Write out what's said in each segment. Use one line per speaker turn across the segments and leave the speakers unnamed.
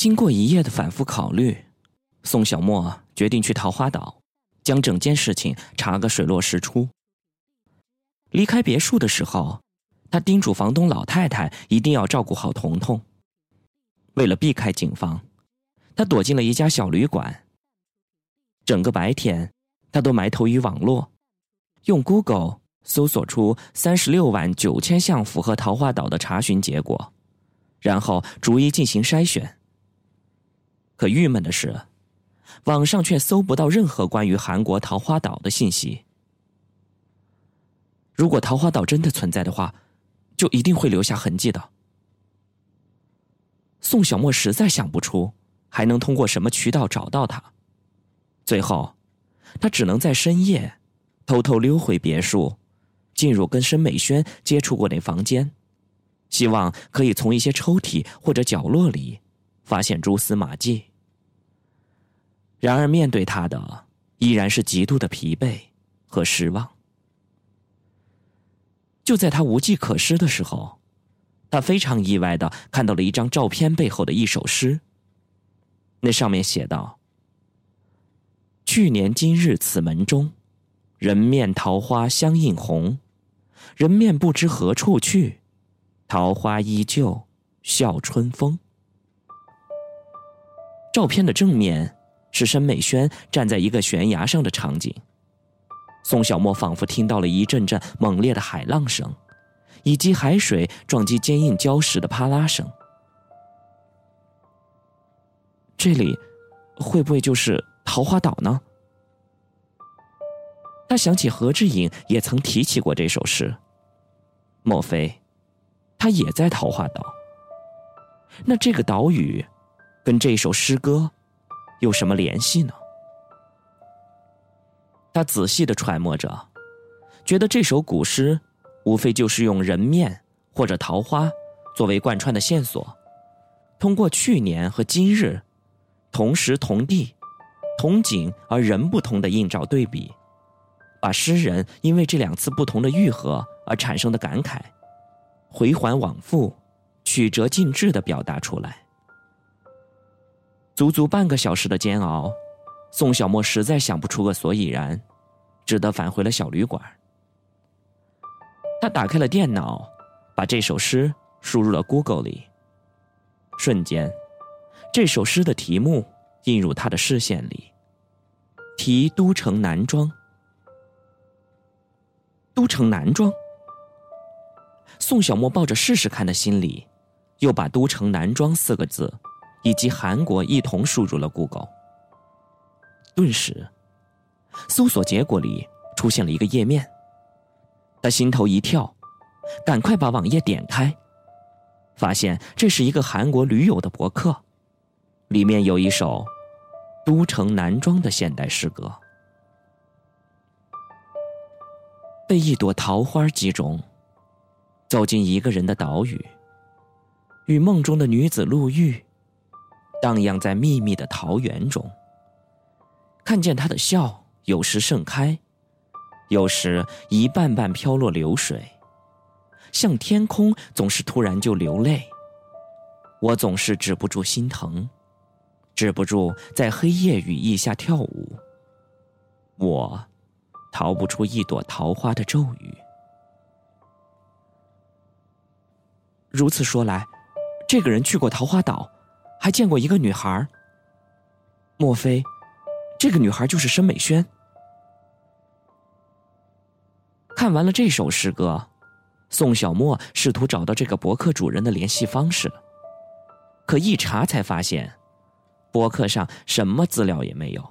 经过一夜的反复考虑，宋小沫决定去桃花岛，将整件事情查个水落石出。离开别墅的时候，他叮嘱房东老太太一定要照顾好彤彤。为了避开警方，他躲进了一家小旅馆。整个白天，他都埋头于网络，用 Google 搜索出三十六万九千项符合桃花岛的查询结果，然后逐一进行筛选。可郁闷的是，网上却搜不到任何关于韩国桃花岛的信息。如果桃花岛真的存在的话，就一定会留下痕迹的。宋小沫实在想不出还能通过什么渠道找到他，最后，他只能在深夜偷偷溜回别墅，进入跟申美轩接触过的房间，希望可以从一些抽屉或者角落里发现蛛丝马迹。然而，面对他的依然是极度的疲惫和失望。就在他无计可施的时候，他非常意外的看到了一张照片背后的一首诗。那上面写道：“去年今日此门中，人面桃花相映红，人面不知何处去，桃花依旧笑春风。”照片的正面。是申美轩站在一个悬崖上的场景，宋小沫仿佛听到了一阵阵猛烈的海浪声，以及海水撞击坚硬礁石的啪啦声。这里会不会就是桃花岛呢？他想起何志颖也曾提起过这首诗，莫非他也在桃花岛？那这个岛屿跟这首诗歌？有什么联系呢？他仔细的揣摩着，觉得这首古诗无非就是用人面或者桃花作为贯穿的线索，通过去年和今日同时同地同景而人不同的映照对比，把诗人因为这两次不同的愈合而产生的感慨，回环往复、曲折尽致的表达出来。足足半个小时的煎熬，宋小沫实在想不出个所以然，只得返回了小旅馆。他打开了电脑，把这首诗输入了 Google 里。瞬间，这首诗的题目映入他的视线里：“题都城男装。”都城男装。宋小沫抱着试试看的心理，又把“都城男装”四个字。以及韩国一同输入了 Google，顿时，搜索结果里出现了一个页面。他心头一跳，赶快把网页点开，发现这是一个韩国驴友的博客，里面有一首都城男装的现代诗歌。被一朵桃花击中，走进一个人的岛屿，与梦中的女子陆遇。荡漾在密密的桃源中，看见他的笑，有时盛开，有时一瓣瓣飘落流水，像天空总是突然就流泪。我总是止不住心疼，止不住在黑夜雨翼下跳舞。我逃不出一朵桃花的咒语。如此说来，这个人去过桃花岛。还见过一个女孩莫非这个女孩就是申美萱？看完了这首诗歌，宋小莫试图找到这个博客主人的联系方式，可一查才发现，博客上什么资料也没有，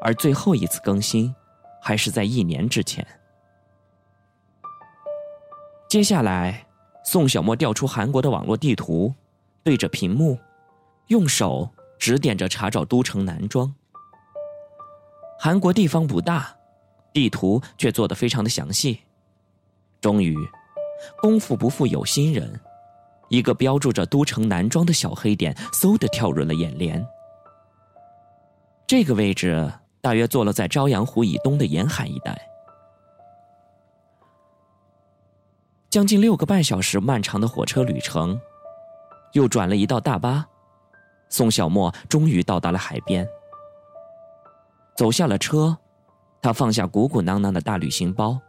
而最后一次更新还是在一年之前。接下来，宋小莫调出韩国的网络地图，对着屏幕。用手指点着查找都城男装。韩国地方不大，地图却做得非常的详细。终于，功夫不负有心人，一个标注着都城男装的小黑点嗖的跳入了眼帘。这个位置大约坐落在朝阳湖以东的沿海一带。将近六个半小时漫长的火车旅程，又转了一道大巴。宋小沫终于到达了海边，走下了车，他放下鼓鼓囊囊的大旅行包，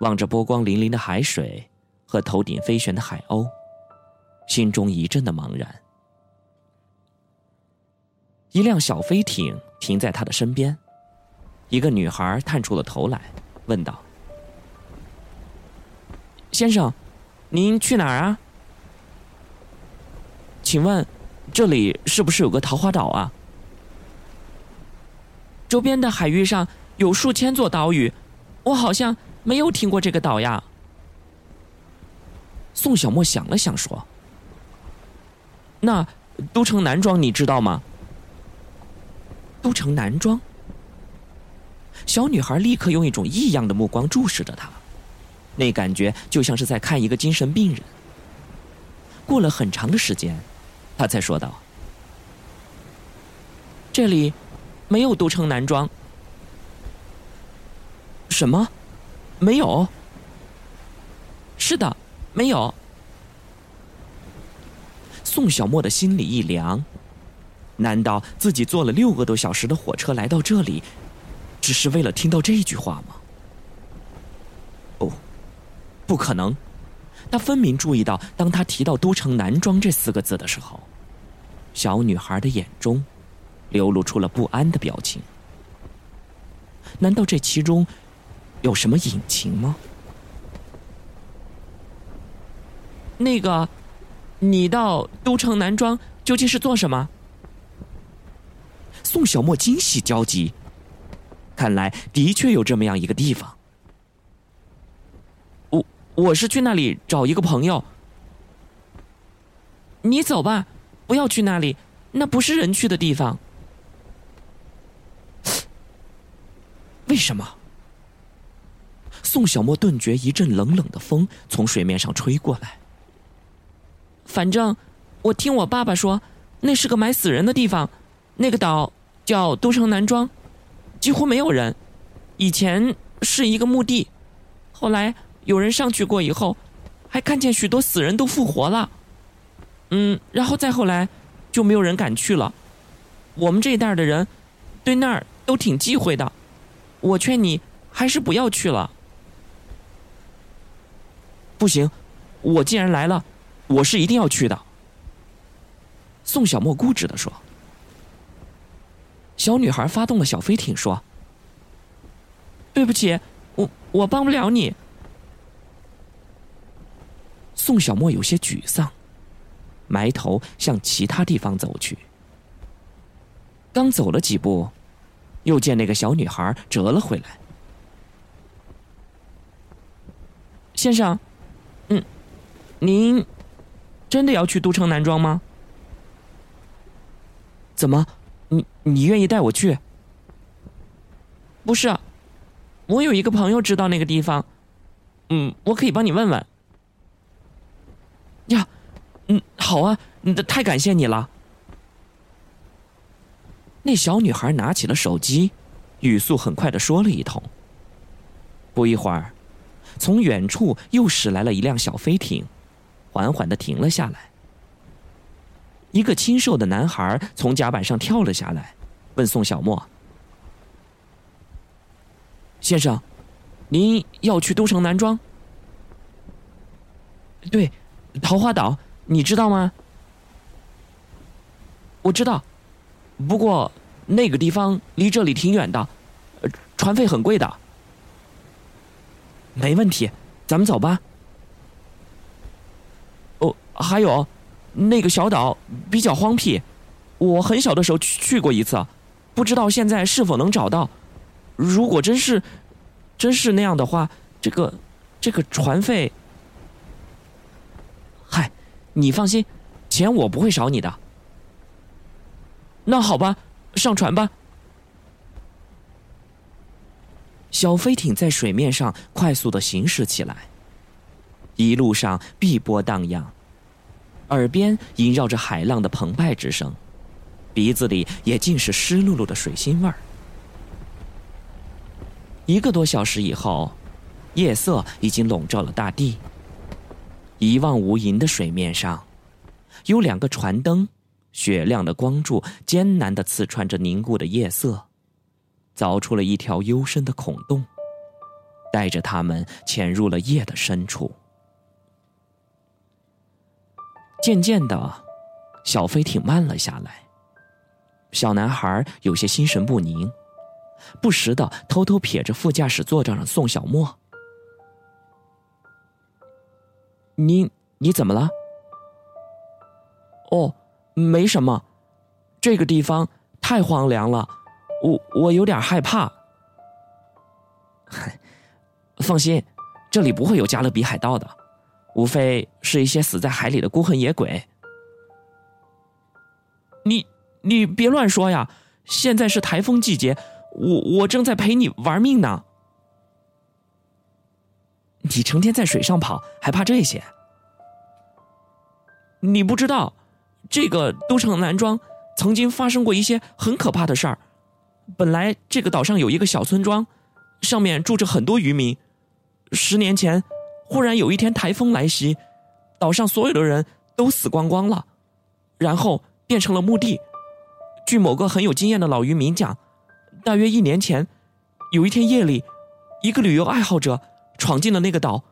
望着波光粼粼的海水和头顶飞旋的海鸥，心中一阵的茫然。一辆小飞艇停在他的身边，一个女孩探出了头来，问道：“先生，您去哪儿啊？请问，这里是不是有个桃花岛啊？周边的海域上有数千座岛屿，我好像没有听过这个岛呀。”宋小沫想了想说：“那都城南庄你知道吗？”都城男装，小女孩立刻用一种异样的目光注视着他，那感觉就像是在看一个精神病人。过了很长的时间，他才说道：“这里没有都城男装。”什么？没有？是的，没有。宋小沫的心里一凉。难道自己坐了六个多小时的火车来到这里，只是为了听到这句话吗？不，不可能。他分明注意到，当他提到“都城男装”这四个字的时候，小女孩的眼中流露出了不安的表情。难道这其中有什么隐情吗？那个，你到都城男装究竟是做什么？宋小沫惊喜交集，看来的确有这么样一个地方。我是去那里找一个朋友。你走吧，不要去那里，那不是人去的地方。为什么？宋小沫顿觉一阵冷冷的风从水面上吹过来。反正我听我爸爸说，那是个埋死人的地方，那个岛。叫都城南庄，几乎没有人。以前是一个墓地，后来有人上去过以后，还看见许多死人都复活了。嗯，然后再后来，就没有人敢去了。我们这一代的人，对那儿都挺忌讳的。我劝你还是不要去了。不行，我既然来了，我是一定要去的。宋小沫固执的说。小女孩发动了小飞艇，说：“对不起，我我帮不了你。”宋小沫有些沮丧，埋头向其他地方走去。刚走了几步，又见那个小女孩折了回来。先生，嗯，您真的要去都城南庄吗？怎么？你你愿意带我去？不是，我有一个朋友知道那个地方，嗯，我可以帮你问问。呀，嗯，好啊，太感谢你了。那小女孩拿起了手机，语速很快的说了一通。不一会儿，从远处又驶来了一辆小飞艇，缓缓的停了下来。一个清瘦的男孩从甲板上跳了下来，问宋小沫：“先生，您要去都城南庄？对，桃花岛，你知道吗？我知道，不过那个地方离这里挺远的，船费很贵的。没问题，咱们走吧。哦，还有。”那个小岛比较荒僻，我很小的时候去过一次，不知道现在是否能找到。如果真是，真是那样的话，这个，这个船费，你放心，钱我不会少你的。那好吧，上船吧。小飞艇在水面上快速的行驶起来，一路上碧波荡漾。耳边萦绕着海浪的澎湃之声，鼻子里也尽是湿漉漉的水腥味儿。一个多小时以后，夜色已经笼罩了大地。一望无垠的水面上，有两个船灯雪亮的光柱艰难的刺穿着凝固的夜色，凿出了一条幽深的孔洞，带着他们潜入了夜的深处。渐渐的，小飞艇慢了下来。小男孩有些心神不宁，不时的偷偷瞥着副驾驶座上的宋小沫。你你怎么了？哦，没什么，这个地方太荒凉了，我我有点害怕。放心，这里不会有加勒比海盗的，无非是一些死在海里的孤魂野鬼。你你别乱说呀！现在是台风季节，我我正在陪你玩命呢。你成天在水上跑，还怕这些？你不知道，这个都城南庄曾经发生过一些很可怕的事儿。本来这个岛上有一个小村庄，上面住着很多渔民。十年前，忽然有一天台风来袭，岛上所有的人都死光光了，然后变成了墓地。据某个很有经验的老渔民讲，大约一年前，有一天夜里，一个旅游爱好者闯进了那个岛，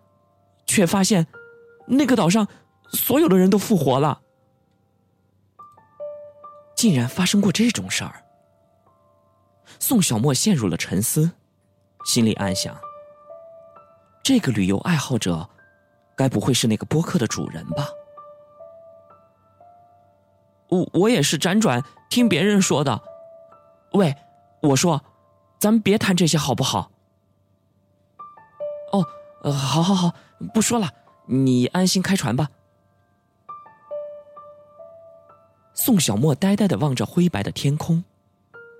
却发现那个岛上。所有的人都复活了，竟然发生过这种事儿。宋小沫陷入了沉思，心里暗想：这个旅游爱好者，该不会是那个播客的主人吧？我我也是辗转听别人说的。喂，我说，咱们别谈这些好不好？哦，呃，好好好，不说了，你安心开船吧。宋小沫呆呆的望着灰白的天空，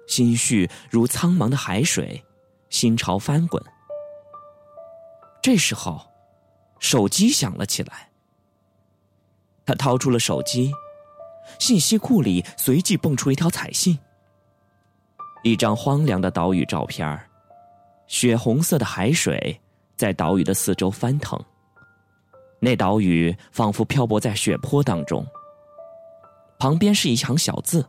心绪如苍茫的海水，心潮翻滚。这时候，手机响了起来。他掏出了手机，信息库里随即蹦出一条彩信。一张荒凉的岛屿照片血红色的海水在岛屿的四周翻腾，那岛屿仿佛漂泊在血泊当中。旁边是一行小字：“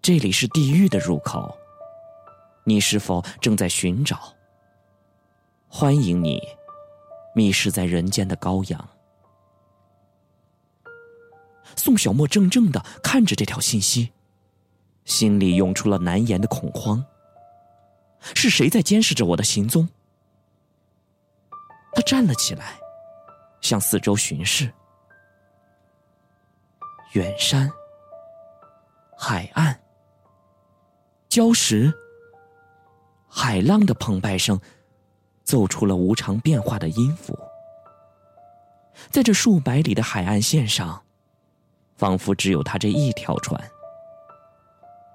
这里是地狱的入口，你是否正在寻找？欢迎你，迷失在人间的羔羊。”宋小沫怔怔的看着这条信息，心里涌出了难言的恐慌。是谁在监视着我的行踪？他站了起来，向四周巡视。远山、海岸、礁石、海浪的澎湃声，奏出了无常变化的音符。在这数百里的海岸线上，仿佛只有他这一条船。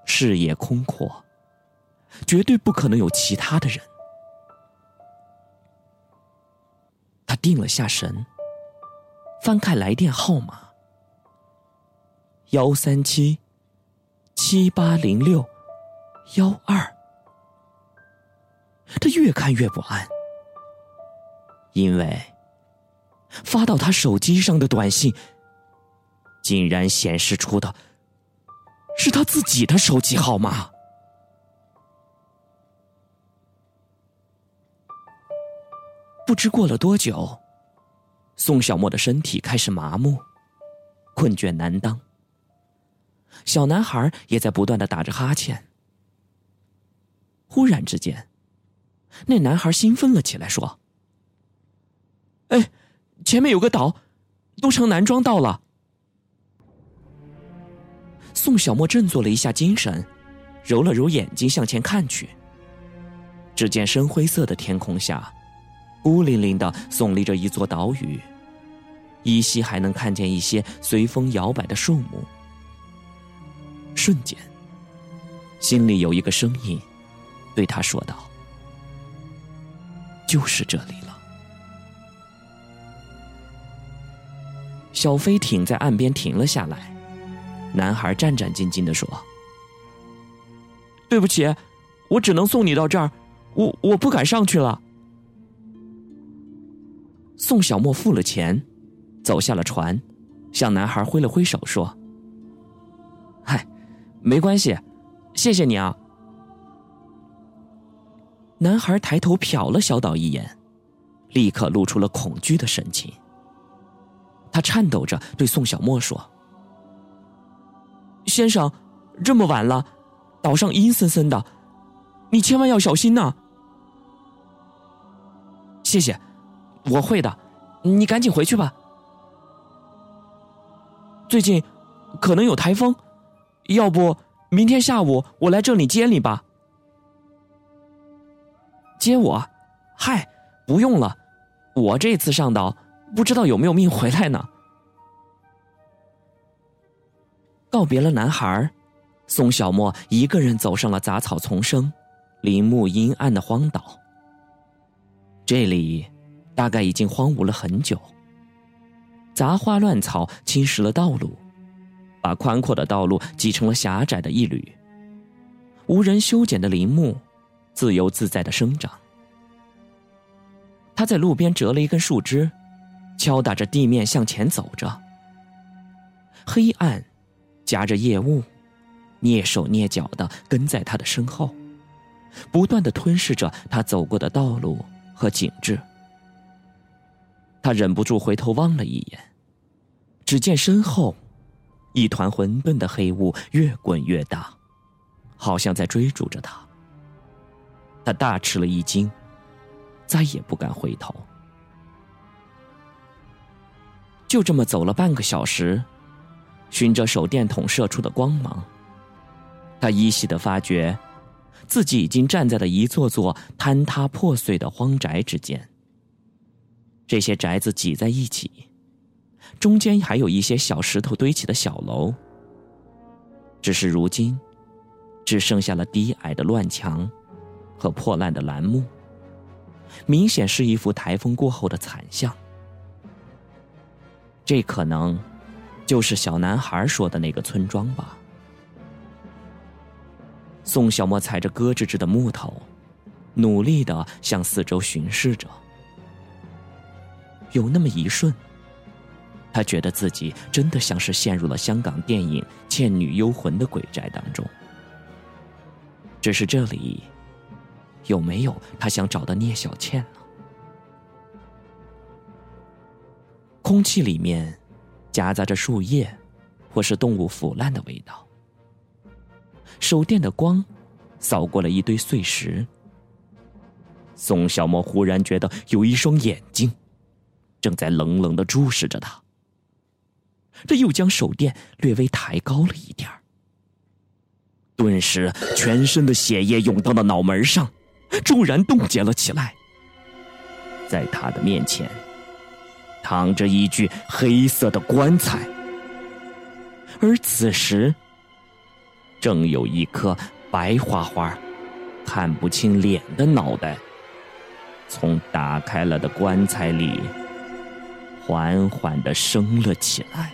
视野空阔，绝对不可能有其他的人。他定了下神，翻开来电号码。幺三七七八零六幺二，他越看越不安，因为发到他手机上的短信，竟然显示出的是他自己的手机号码。不知过了多久，宋小沫的身体开始麻木，困倦难当。小男孩也在不断的打着哈欠。忽然之间，那男孩兴奋了起来，说：“哎，前面有个岛，都城南庄到了。”宋小沫振作了一下精神，揉了揉眼睛向前看去。只见深灰色的天空下，孤零零的耸立着一座岛屿，依稀还能看见一些随风摇摆的树木。瞬间，心里有一个声音对他说道：“就是这里了。”小飞艇在岸边停了下来，男孩战战兢兢的说：“对不起，我只能送你到这儿，我我不敢上去了。”宋小沫付了钱，走下了船，向男孩挥了挥手说：“嗨，没关系，谢谢你啊。”男孩抬头瞟了小岛一眼，立刻露出了恐惧的神情。他颤抖着对宋小沫说：“先生，这么晚了，岛上阴森森的，你千万要小心呐。”谢谢，我会的，你赶紧回去吧。最近可能有台风，要不明天下午我来这里接你吧。接我？嗨，不用了，我这次上岛不知道有没有命回来呢。告别了男孩，宋小沫一个人走上了杂草丛生、林木阴暗的荒岛。这里大概已经荒芜了很久，杂花乱草侵蚀了道路，把宽阔的道路挤成了狭窄的一缕。无人修剪的林木，自由自在的生长。他在路边折了一根树枝，敲打着地面向前走着。黑暗夹着夜雾，蹑手蹑脚的跟在他的身后，不断的吞噬着他走过的道路。和景致，他忍不住回头望了一眼，只见身后一团混沌的黑雾越滚越大，好像在追逐着他。他大吃了一惊，再也不敢回头。就这么走了半个小时，循着手电筒射出的光芒，他依稀的发觉。自己已经站在了一座座坍塌破碎的荒宅之间。这些宅子挤在一起，中间还有一些小石头堆起的小楼。只是如今，只剩下了低矮的乱墙和破烂的栏木，明显是一幅台风过后的惨象。这可能就是小男孩说的那个村庄吧。宋小莫踩着咯吱吱的木头，努力的向四周巡视着。有那么一瞬，他觉得自己真的像是陷入了香港电影《倩女幽魂》的鬼宅当中。只是这里有没有他想找的聂小倩呢？空气里面夹杂着树叶或是动物腐烂的味道。手电的光扫过了一堆碎石，宋小沫忽然觉得有一双眼睛正在冷冷的注视着他。这又将手电略微抬高了一点顿时全身的血液涌到了脑门上，骤然冻结了起来。在他的面前，躺着一具黑色的棺材，而此时。正有一颗白花花、看不清脸的脑袋，从打开了的棺材里缓缓地升了起来。